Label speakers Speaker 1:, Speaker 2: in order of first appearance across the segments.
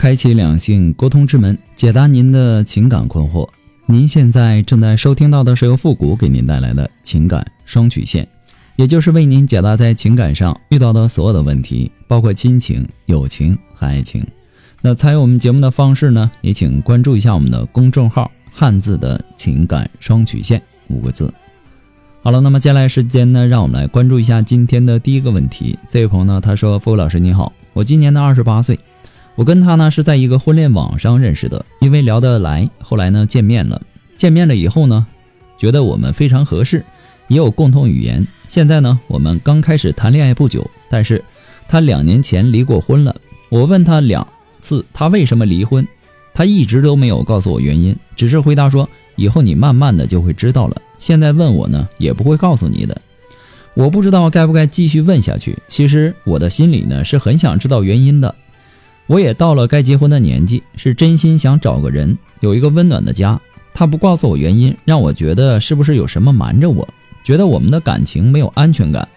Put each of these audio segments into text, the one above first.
Speaker 1: 开启两性沟通之门，解答您的情感困惑。您现在正在收听到的是由复古给您带来的情感双曲线，也就是为您解答在情感上遇到的所有的问题，包括亲情、友情和爱情。那参与我们节目的方式呢？也请关注一下我们的公众号“汉字的情感双曲线”五个字。好了，那么接下来时间呢，让我们来关注一下今天的第一个问题。这位朋友呢，他说：“付老师你好，我今年呢二十八岁。”我跟他呢是在一个婚恋网上认识的，因为聊得来，后来呢见面了。见面了以后呢，觉得我们非常合适，也有共同语言。现在呢，我们刚开始谈恋爱不久，但是他两年前离过婚了。我问他两次，他为什么离婚，他一直都没有告诉我原因，只是回答说以后你慢慢的就会知道了。现在问我呢，也不会告诉你的。我不知道该不该继续问下去。其实我的心里呢是很想知道原因的。我也到了该结婚的年纪，是真心想找个人有一个温暖的家。他不告诉我原因，让我觉得是不是有什么瞒着我？觉得我们的感情没有安全感，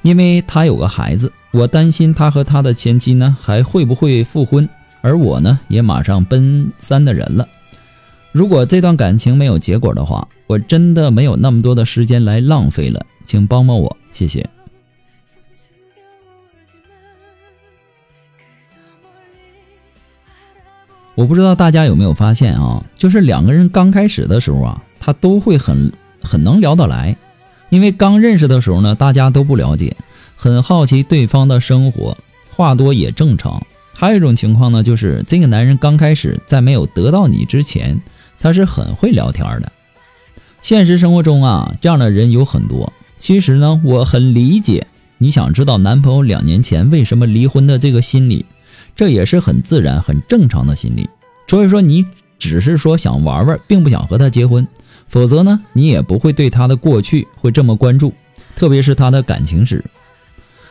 Speaker 1: 因为他有个孩子，我担心他和他的前妻呢还会不会复婚，而我呢也马上奔三的人了。如果这段感情没有结果的话，我真的没有那么多的时间来浪费了，请帮帮我，谢谢。我不知道大家有没有发现啊，就是两个人刚开始的时候啊，他都会很很能聊得来，因为刚认识的时候呢，大家都不了解，很好奇对方的生活，话多也正常。还有一种情况呢，就是这个男人刚开始在没有得到你之前，他是很会聊天的。现实生活中啊，这样的人有很多。其实呢，我很理解你想知道男朋友两年前为什么离婚的这个心理。这也是很自然、很正常的心理，所以说你只是说想玩玩，并不想和他结婚，否则呢，你也不会对他的过去会这么关注，特别是他的感情史。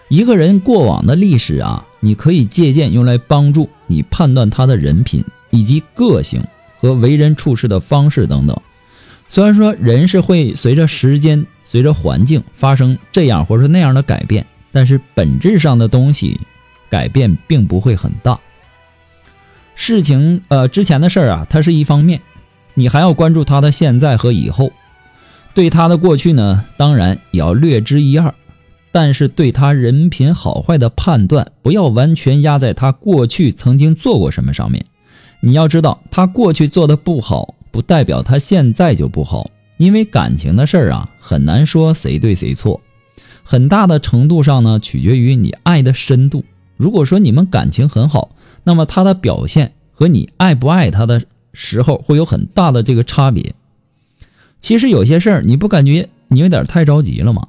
Speaker 1: 一个人过往的历史啊，你可以借鉴用来帮助你判断他的人品以及个性和为人处事的方式等等。虽然说人是会随着时间、随着环境发生这样或者那样的改变，但是本质上的东西。改变并不会很大。事情呃之前的事儿啊，它是一方面，你还要关注他的现在和以后。对他的过去呢，当然也要略知一二，但是对他人品好坏的判断，不要完全压在他过去曾经做过什么上面。你要知道，他过去做的不好，不代表他现在就不好。因为感情的事儿啊，很难说谁对谁错，很大的程度上呢，取决于你爱的深度。如果说你们感情很好，那么他的表现和你爱不爱他的时候会有很大的这个差别。其实有些事儿你不感觉你有点太着急了吗？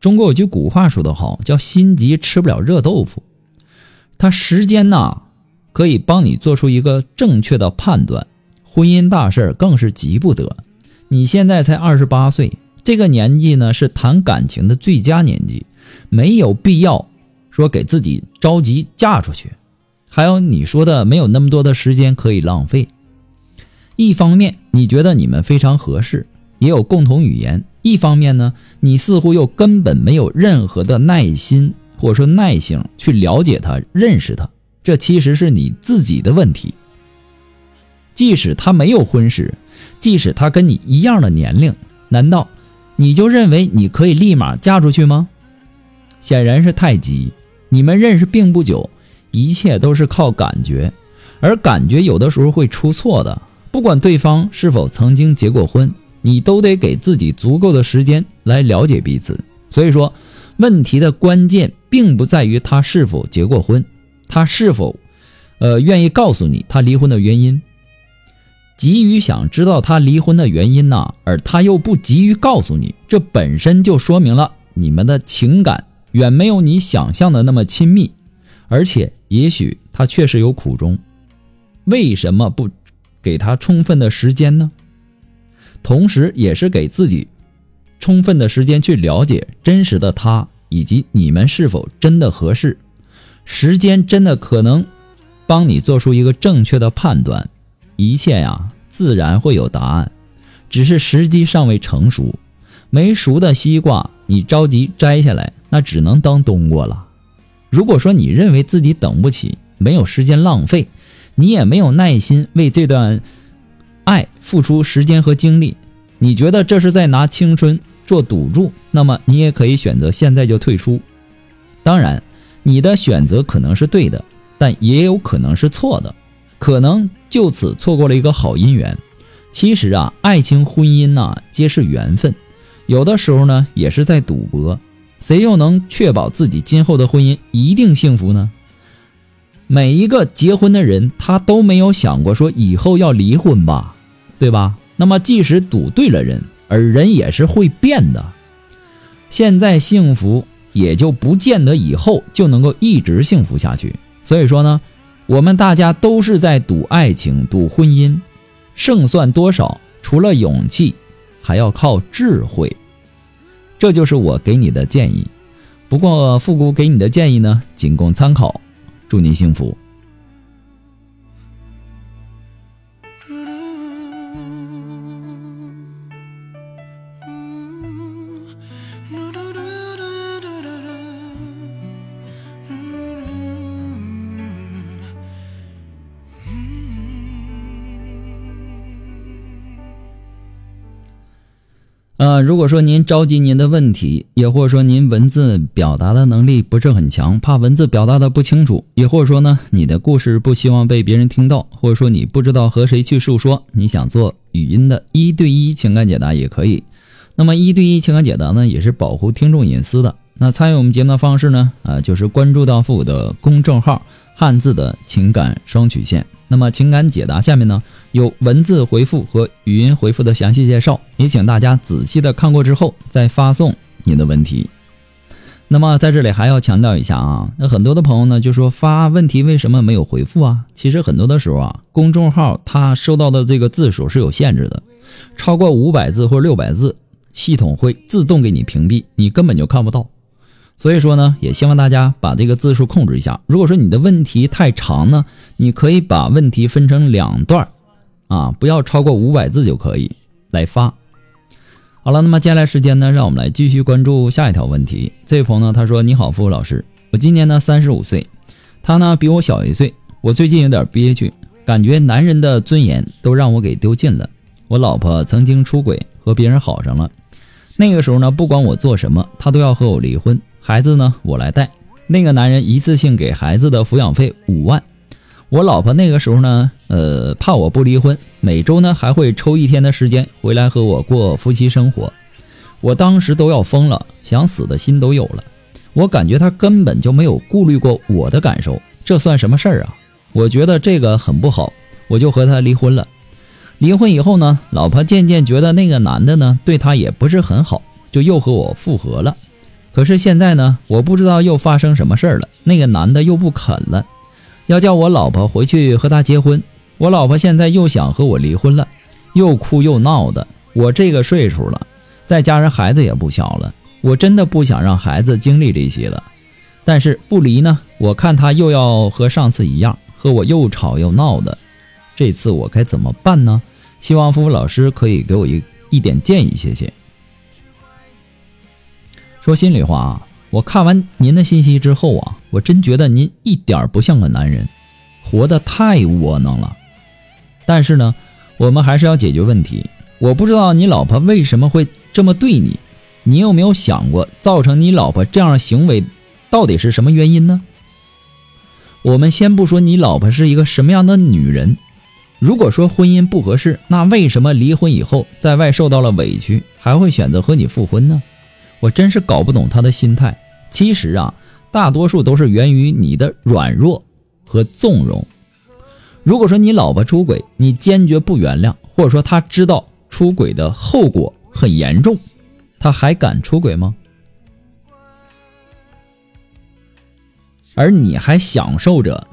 Speaker 1: 中国有句古话说得好，叫心急吃不了热豆腐。他时间呐，可以帮你做出一个正确的判断。婚姻大事更是急不得。你现在才二十八岁，这个年纪呢是谈感情的最佳年纪，没有必要。说给自己着急嫁出去，还有你说的没有那么多的时间可以浪费。一方面你觉得你们非常合适，也有共同语言；一方面呢，你似乎又根本没有任何的耐心或者说耐性去了解他、认识他。这其实是你自己的问题。即使他没有婚史，即使他跟你一样的年龄，难道你就认为你可以立马嫁出去吗？显然是太急。你们认识并不久，一切都是靠感觉，而感觉有的时候会出错的。不管对方是否曾经结过婚，你都得给自己足够的时间来了解彼此。所以说，问题的关键并不在于他是否结过婚，他是否，呃，愿意告诉你他离婚的原因。急于想知道他离婚的原因呢，而他又不急于告诉你，这本身就说明了你们的情感。远没有你想象的那么亲密，而且也许他确实有苦衷，为什么不给他充分的时间呢？同时，也是给自己充分的时间去了解真实的他以及你们是否真的合适。时间真的可能帮你做出一个正确的判断，一切呀自然会有答案，只是时机尚未成熟。没熟的西瓜，你着急摘下来，那只能当冬瓜了。如果说你认为自己等不起，没有时间浪费，你也没有耐心为这段爱付出时间和精力，你觉得这是在拿青春做赌注，那么你也可以选择现在就退出。当然，你的选择可能是对的，但也有可能是错的，可能就此错过了一个好姻缘。其实啊，爱情、婚姻呐，皆是缘分。有的时候呢，也是在赌博，谁又能确保自己今后的婚姻一定幸福呢？每一个结婚的人，他都没有想过说以后要离婚吧，对吧？那么，即使赌对了人，而人也是会变的。现在幸福，也就不见得以后就能够一直幸福下去。所以说呢，我们大家都是在赌爱情、赌婚姻，胜算多少，除了勇气，还要靠智慧。这就是我给你的建议，不过复古给你的建议呢，仅供参考。祝你幸福。呃，如果说您着急您的问题，也或者说您文字表达的能力不是很强，怕文字表达的不清楚，也或者说呢，你的故事不希望被别人听到，或者说你不知道和谁去诉说，你想做语音的一对一情感解答也可以。那么一对一情感解答呢，也是保护听众隐私的。那参与我们节目的方式呢，啊，就是关注到父的公众号“汉字的情感双曲线”。那么情感解答下面呢有文字回复和语音回复的详细介绍，也请大家仔细的看过之后再发送您的问题。那么在这里还要强调一下啊，那很多的朋友呢就说发问题为什么没有回复啊？其实很多的时候啊，公众号它收到的这个字数是有限制的，超过五百字或者六百字，系统会自动给你屏蔽，你根本就看不到。所以说呢，也希望大家把这个字数控制一下。如果说你的问题太长呢，你可以把问题分成两段啊，不要超过五百字就可以来发。好了，那么接下来时间呢，让我们来继续关注下一条问题。这位朋友呢，他说：“你好，付老师，我今年呢三十五岁，他呢比我小一岁。我最近有点憋屈，感觉男人的尊严都让我给丢尽了。我老婆曾经出轨，和别人好上了。那个时候呢，不管我做什么，他都要和我离婚。”孩子呢，我来带。那个男人一次性给孩子的抚养费五万。我老婆那个时候呢，呃，怕我不离婚，每周呢还会抽一天的时间回来和我过夫妻生活。我当时都要疯了，想死的心都有了。我感觉他根本就没有顾虑过我的感受，这算什么事儿啊？我觉得这个很不好，我就和他离婚了。离婚以后呢，老婆渐渐觉得那个男的呢对她也不是很好，就又和我复合了。可是现在呢，我不知道又发生什么事儿了。那个男的又不肯了，要叫我老婆回去和他结婚。我老婆现在又想和我离婚了，又哭又闹的。我这个岁数了，再加上孩子也不小了，我真的不想让孩子经历这些了。但是不离呢，我看他又要和上次一样，和我又吵又闹的。这次我该怎么办呢？希望付付老师可以给我一一点建议，谢谢。说心里话啊，我看完您的信息之后啊，我真觉得您一点不像个男人，活得太窝囊了。但是呢，我们还是要解决问题。我不知道你老婆为什么会这么对你，你有没有想过造成你老婆这样行为到底是什么原因呢？我们先不说你老婆是一个什么样的女人，如果说婚姻不合适，那为什么离婚以后在外受到了委屈，还会选择和你复婚呢？我真是搞不懂他的心态。其实啊，大多数都是源于你的软弱和纵容。如果说你老婆出轨，你坚决不原谅，或者说他知道出轨的后果很严重，他还敢出轨吗？而你还享受着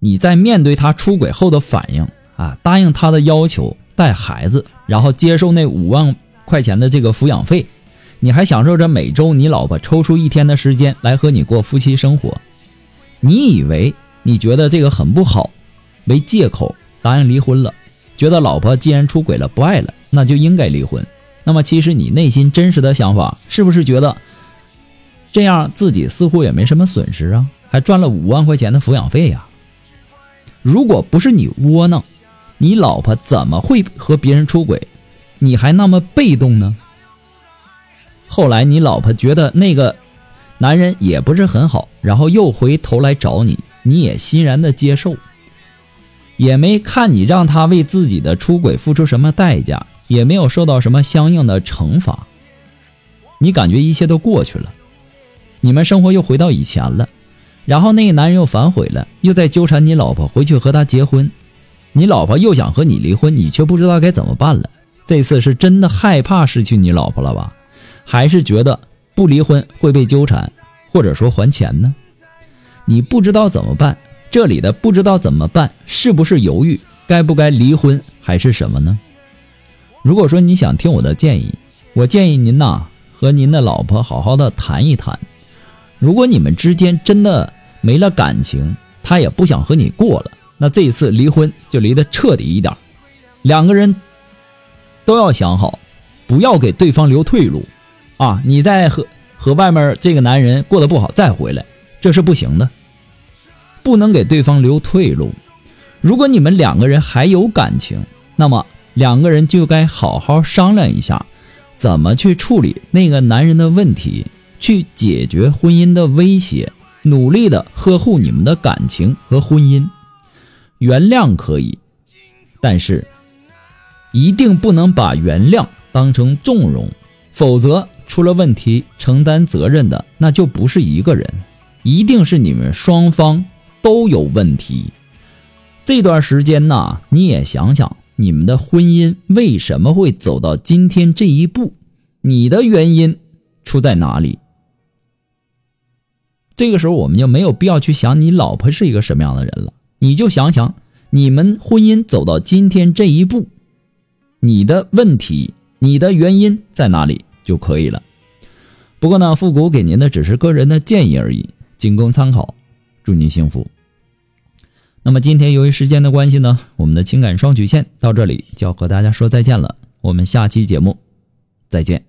Speaker 1: 你在面对他出轨后的反应啊，答应他的要求带孩子，然后接受那五万块钱的这个抚养费，你还享受着每周你老婆抽出一天的时间来和你过夫妻生活，你以为你觉得这个很不好，为借口答应离婚了，觉得老婆既然出轨了不爱了，那就应该离婚。那么其实你内心真实的想法是不是觉得？这样自己似乎也没什么损失啊，还赚了五万块钱的抚养费呀。如果不是你窝囊，你老婆怎么会和别人出轨？你还那么被动呢？后来你老婆觉得那个男人也不是很好，然后又回头来找你，你也欣然的接受，也没看你让他为自己的出轨付出什么代价，也没有受到什么相应的惩罚，你感觉一切都过去了。你们生活又回到以前了，然后那个男人又反悔了，又在纠缠你老婆回去和他结婚，你老婆又想和你离婚，你却不知道该怎么办了。这次是真的害怕失去你老婆了吧？还是觉得不离婚会被纠缠，或者说还钱呢？你不知道怎么办，这里的不知道怎么办，是不是犹豫该不该离婚，还是什么呢？如果说你想听我的建议，我建议您呐和您的老婆好好的谈一谈。如果你们之间真的没了感情，他也不想和你过了，那这一次离婚就离得彻底一点。两个人都要想好，不要给对方留退路啊！你在和和外面这个男人过得不好再回来，这是不行的，不能给对方留退路。如果你们两个人还有感情，那么两个人就该好好商量一下，怎么去处理那个男人的问题。去解决婚姻的威胁，努力的呵护你们的感情和婚姻。原谅可以，但是一定不能把原谅当成纵容，否则出了问题承担责任的那就不是一个人，一定是你们双方都有问题。这段时间呢，你也想想，你们的婚姻为什么会走到今天这一步？你的原因出在哪里？这个时候，我们就没有必要去想你老婆是一个什么样的人了。你就想想，你们婚姻走到今天这一步，你的问题、你的原因在哪里就可以了。不过呢，复古给您的只是个人的建议而已，仅供参考。祝您幸福。那么今天由于时间的关系呢，我们的情感双曲线到这里就要和大家说再见了。我们下期节目再见。